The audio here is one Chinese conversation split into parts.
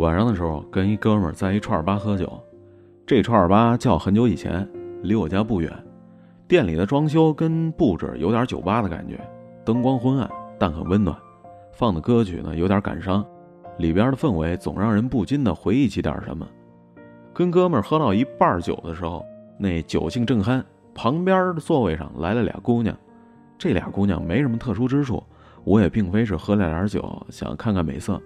晚上的时候跟一哥们儿在一串儿吧喝酒，这串儿吧叫很久以前，离我家不远。店里的装修跟布置有点酒吧的感觉，灯光昏暗，但很温暖。放的歌曲呢有点感伤，里边的氛围总让人不禁的回忆起点什么。跟哥们儿喝到一半酒的时候，那酒兴正酣，旁边的座位上来了俩姑娘。这俩姑娘没什么特殊之处，我也并非是喝了点酒想看看美色。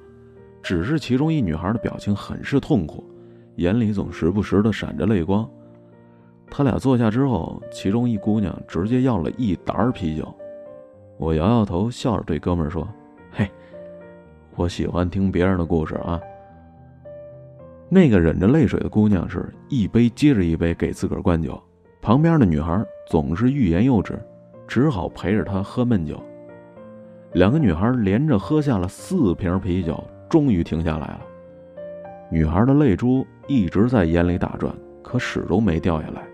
只是其中一女孩的表情很是痛苦，眼里总时不时的闪着泪光。他俩坐下之后，其中一姑娘直接要了一打啤酒。我摇摇头，笑着对哥们说：“嘿，我喜欢听别人的故事啊。”那个忍着泪水的姑娘是一杯接着一杯给自个儿灌酒，旁边的女孩总是欲言又止，只好陪着她喝闷酒。两个女孩连着喝下了四瓶啤酒。终于停下来了，女孩的泪珠一直在眼里打转，可始终没掉下来。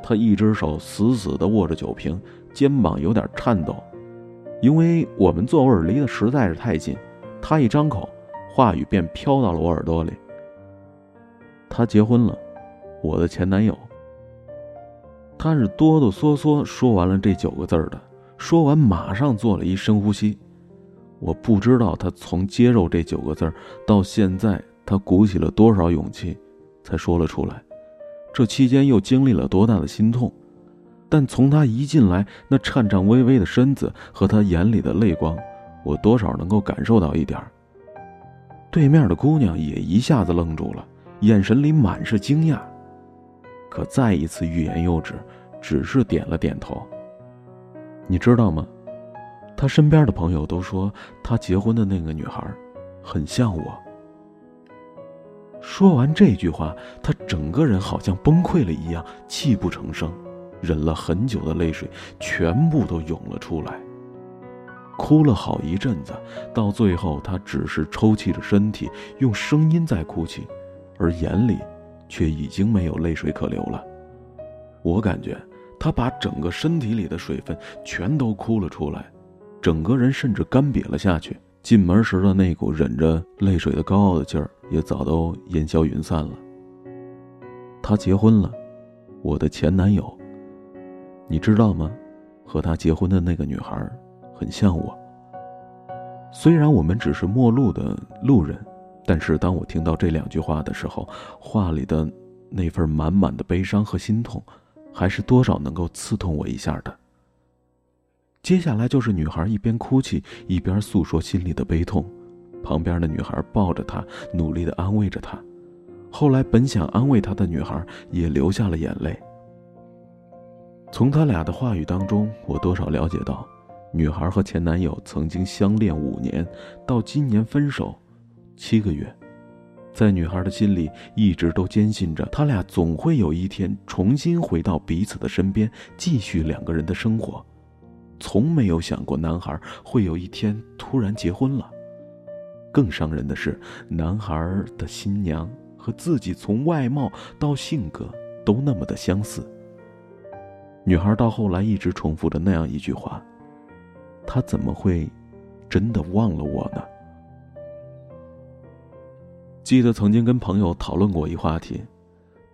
她一只手死死地握着酒瓶，肩膀有点颤抖，因为我们座位离得实在是太近。她一张口，话语便飘到了我耳朵里。她结婚了，我的前男友。她是哆哆嗦嗦说完了这九个字的，说完马上做了一深呼吸。我不知道他从接受这九个字到现在，他鼓起了多少勇气，才说了出来。这期间又经历了多大的心痛，但从他一进来那颤颤巍巍的身子和他眼里的泪光，我多少能够感受到一点对面的姑娘也一下子愣住了，眼神里满是惊讶，可再一次欲言又止，只是点了点头。你知道吗？他身边的朋友都说，他结婚的那个女孩，很像我。说完这句话，他整个人好像崩溃了一样，泣不成声，忍了很久的泪水全部都涌了出来。哭了好一阵子，到最后，他只是抽泣着身体，用声音在哭泣，而眼里，却已经没有泪水可流了。我感觉，他把整个身体里的水分全都哭了出来。整个人甚至干瘪了下去。进门时的那股忍着泪水的高傲的劲儿，也早都烟消云散了。他结婚了，我的前男友。你知道吗？和他结婚的那个女孩，很像我。虽然我们只是陌路的路人，但是当我听到这两句话的时候，话里的那份满满的悲伤和心痛，还是多少能够刺痛我一下的。接下来就是女孩一边哭泣一边诉说心里的悲痛，旁边的女孩抱着她，努力的安慰着她。后来，本想安慰她的女孩也流下了眼泪。从他俩的话语当中，我多少了解到，女孩和前男友曾经相恋五年，到今年分手七个月，在女孩的心里一直都坚信着，他俩总会有一天重新回到彼此的身边，继续两个人的生活。从没有想过男孩会有一天突然结婚了。更伤人的是，男孩的新娘和自己从外貌到性格都那么的相似。女孩到后来一直重复着那样一句话：“他怎么会真的忘了我呢？”记得曾经跟朋友讨论过一话题。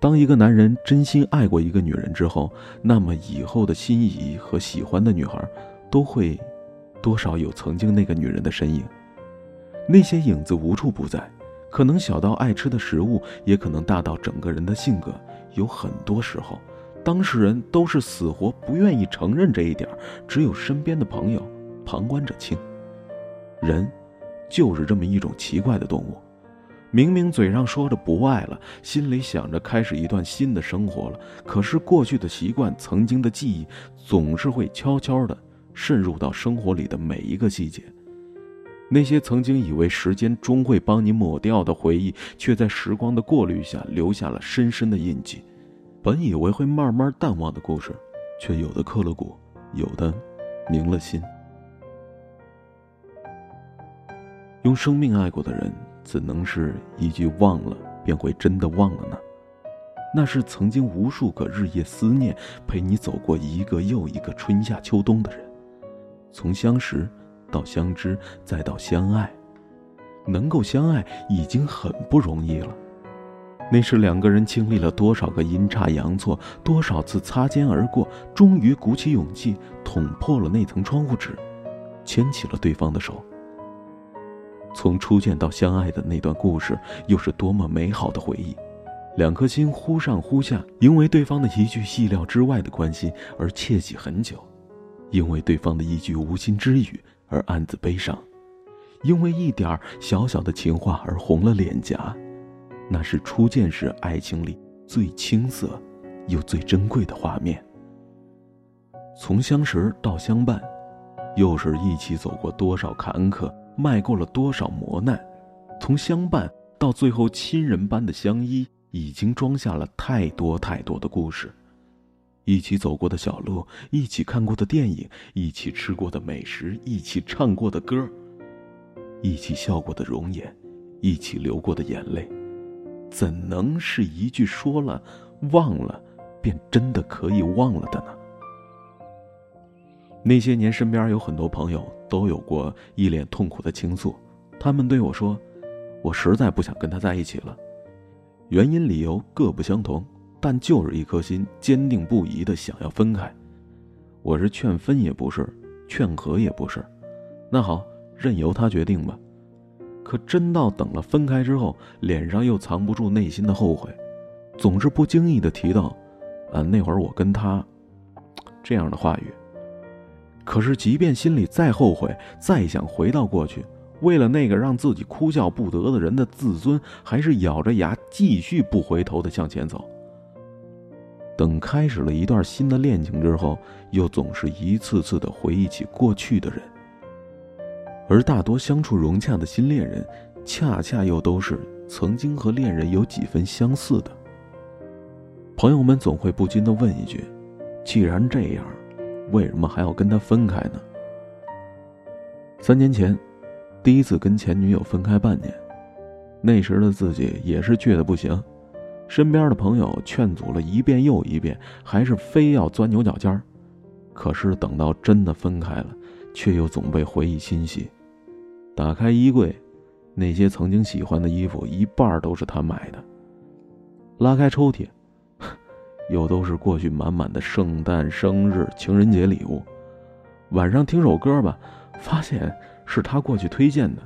当一个男人真心爱过一个女人之后，那么以后的心仪和喜欢的女孩，都会多少有曾经那个女人的身影。那些影子无处不在，可能小到爱吃的食物，也可能大到整个人的性格。有很多时候，当事人都是死活不愿意承认这一点，只有身边的朋友旁观者清。人，就是这么一种奇怪的动物。明明嘴上说着不爱了，心里想着开始一段新的生活了，可是过去的习惯、曾经的记忆，总是会悄悄地渗入到生活里的每一个细节。那些曾经以为时间终会帮你抹掉的回忆，却在时光的过滤下留下了深深的印记。本以为会慢慢淡忘的故事，却有的刻了骨，有的明了心。用生命爱过的人。怎能是一句忘了便会真的忘了呢？那是曾经无数个日夜思念，陪你走过一个又一个春夏秋冬的人，从相识到相知再到相爱，能够相爱已经很不容易了。那是两个人经历了多少个阴差阳错，多少次擦肩而过，终于鼓起勇气捅破了那层窗户纸，牵起了对方的手。从初见到相爱的那段故事，又是多么美好的回忆！两颗心忽上忽下，因为对方的一句意料之外的关心而窃喜很久，因为对方的一句无心之语而暗自悲伤，因为一点小小的情话而红了脸颊。那是初见时爱情里最青涩，又最珍贵的画面。从相识到相伴，又是一起走过多少坎坷，迈过了多少磨难。从相伴到最后亲人般的相依，已经装下了太多太多的故事。一起走过的小路，一起看过的电影，一起吃过的美食，一起唱过的歌，一起笑过的容颜，一起流过的眼泪。怎能是一句说了忘了，便真的可以忘了的呢？那些年，身边有很多朋友都有过一脸痛苦的倾诉，他们对我说：“我实在不想跟他在一起了。”原因理由各不相同，但就是一颗心坚定不移的想要分开。我是劝分也不是，劝和也不是，那好，任由他决定吧。可真到等了分开之后，脸上又藏不住内心的后悔，总是不经意的提到，啊，那会儿我跟他，这样的话语。可是即便心里再后悔，再想回到过去，为了那个让自己哭笑不得的人的自尊，还是咬着牙继续不回头的向前走。等开始了一段新的恋情之后，又总是一次次的回忆起过去的人。而大多相处融洽的新恋人，恰恰又都是曾经和恋人有几分相似的。朋友们总会不禁的问一句：“既然这样，为什么还要跟他分开呢？”三年前，第一次跟前女友分开半年，那时的自己也是倔得不行，身边的朋友劝阻了一遍又一遍，还是非要钻牛角尖儿。可是等到真的分开了，却又总被回忆侵袭。打开衣柜，那些曾经喜欢的衣服一半都是他买的。拉开抽屉，又都是过去满满的圣诞、生日、情人节礼物。晚上听首歌吧，发现是他过去推荐的。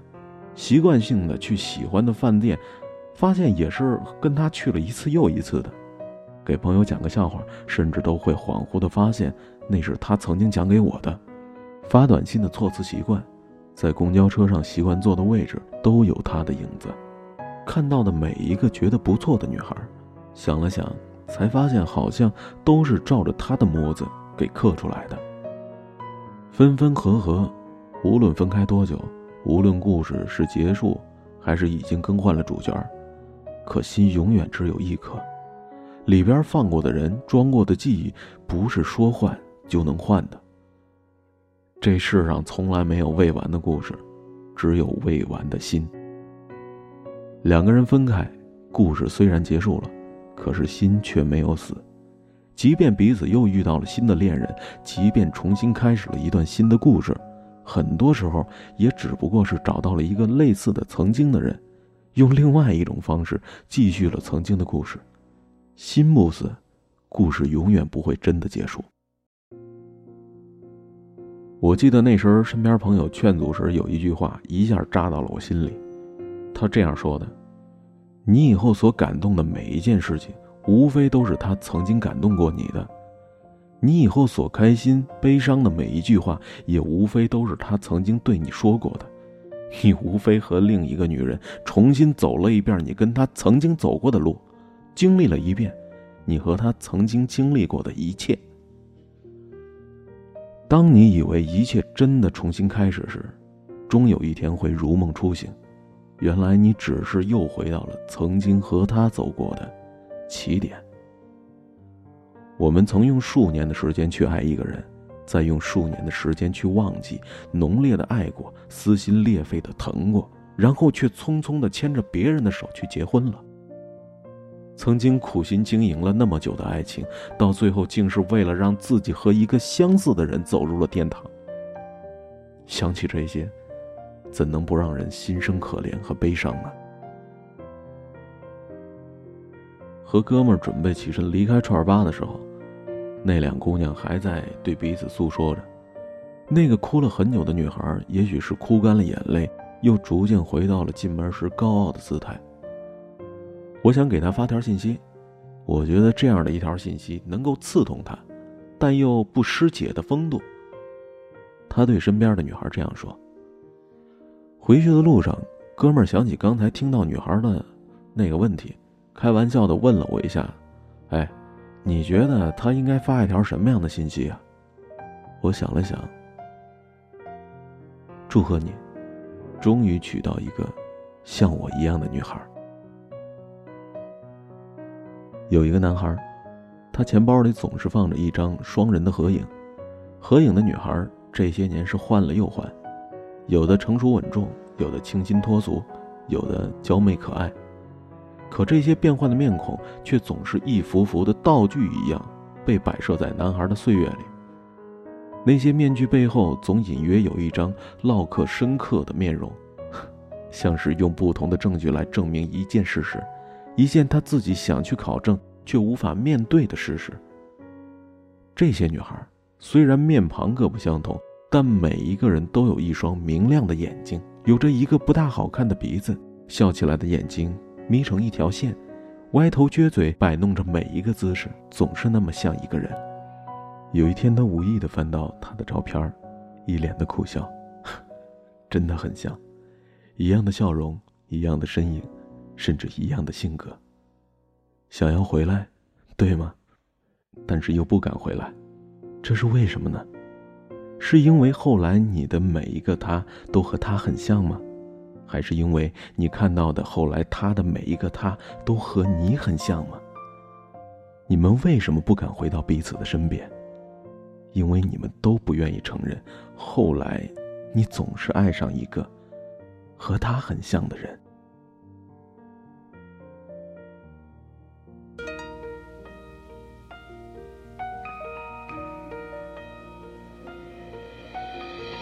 习惯性的去喜欢的饭店，发现也是跟他去了一次又一次的。给朋友讲个笑话，甚至都会恍惚的发现那是他曾经讲给我的。发短信的措辞习惯。在公交车上习惯坐的位置都有他的影子，看到的每一个觉得不错的女孩，想了想，才发现好像都是照着他的模子给刻出来的。分分合合，无论分开多久，无论故事是结束，还是已经更换了主角，可心永远只有一颗。里边放过的人，装过的记忆，不是说换就能换的。这世上从来没有未完的故事，只有未完的心。两个人分开，故事虽然结束了，可是心却没有死。即便彼此又遇到了新的恋人，即便重新开始了一段新的故事，很多时候也只不过是找到了一个类似的曾经的人，用另外一种方式继续了曾经的故事。心不死，故事永远不会真的结束。我记得那时候身边朋友劝阻时，有一句话一下扎到了我心里。他这样说的：“你以后所感动的每一件事情，无非都是他曾经感动过你的；你以后所开心、悲伤的每一句话，也无非都是他曾经对你说过的。你无非和另一个女人重新走了一遍你跟他曾经走过的路，经历了一遍你和他曾经经历过的一切。”当你以为一切真的重新开始时，终有一天会如梦初醒。原来你只是又回到了曾经和他走过的起点。我们曾用数年的时间去爱一个人，再用数年的时间去忘记，浓烈的爱过，撕心裂肺的疼过，然后却匆匆的牵着别人的手去结婚了。曾经苦心经营了那么久的爱情，到最后竟是为了让自己和一个相似的人走入了天堂。想起这些，怎能不让人心生可怜和悲伤呢？和哥们准备起身离开串吧的时候，那两姑娘还在对彼此诉说着。那个哭了很久的女孩，也许是哭干了眼泪，又逐渐回到了进门时高傲的姿态。我想给她发条信息，我觉得这样的一条信息能够刺痛她，但又不失姐的风度。他对身边的女孩这样说。回去的路上，哥们儿想起刚才听到女孩的那个问题。开玩笑的问了我一下：“哎，你觉得他应该发一条什么样的信息啊？”我想了想，祝贺你，终于娶到一个像我一样的女孩。有一个男孩，他钱包里总是放着一张双人的合影，合影的女孩这些年是换了又换，有的成熟稳重，有的清新脱俗，有的娇媚可爱。可这些变幻的面孔，却总是一幅幅的道具一样，被摆设在男孩的岁月里。那些面具背后，总隐约有一张烙刻深刻的面容，像是用不同的证据来证明一件事实，一件他自己想去考证却无法面对的事实。这些女孩虽然面庞各不相同，但每一个人都有一双明亮的眼睛，有着一个不大好看的鼻子，笑起来的眼睛。眯成一条线，歪头撅嘴，摆弄着每一个姿势，总是那么像一个人。有一天，他无意地翻到他的照片，一脸的苦笑，真的很像，一样的笑容，一样的身影，甚至一样的性格。想要回来，对吗？但是又不敢回来，这是为什么呢？是因为后来你的每一个他都和他很像吗？还是因为你看到的后来他的每一个他都和你很像吗？你们为什么不敢回到彼此的身边？因为你们都不愿意承认，后来你总是爱上一个和他很像的人。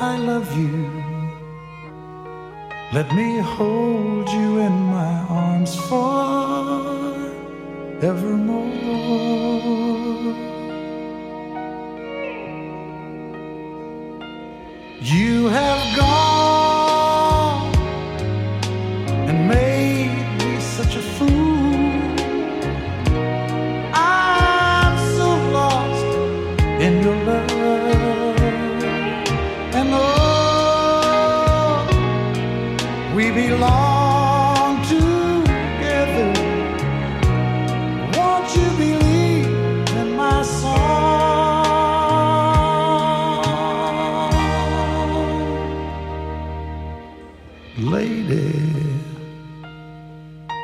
I love you. Let me hold you in my arms forevermore. You have gone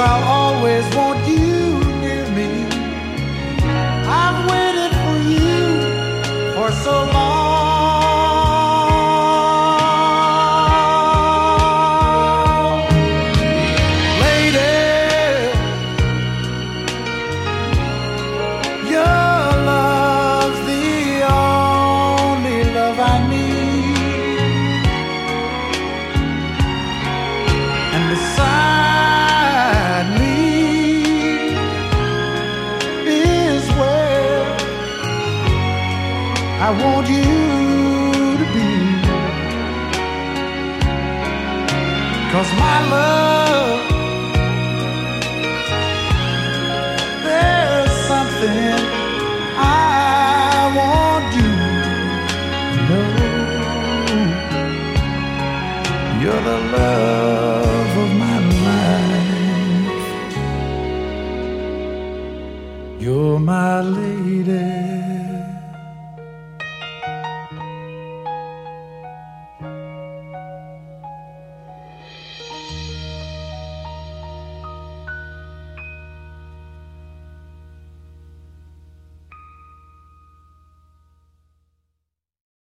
I'll always want Hallelujah.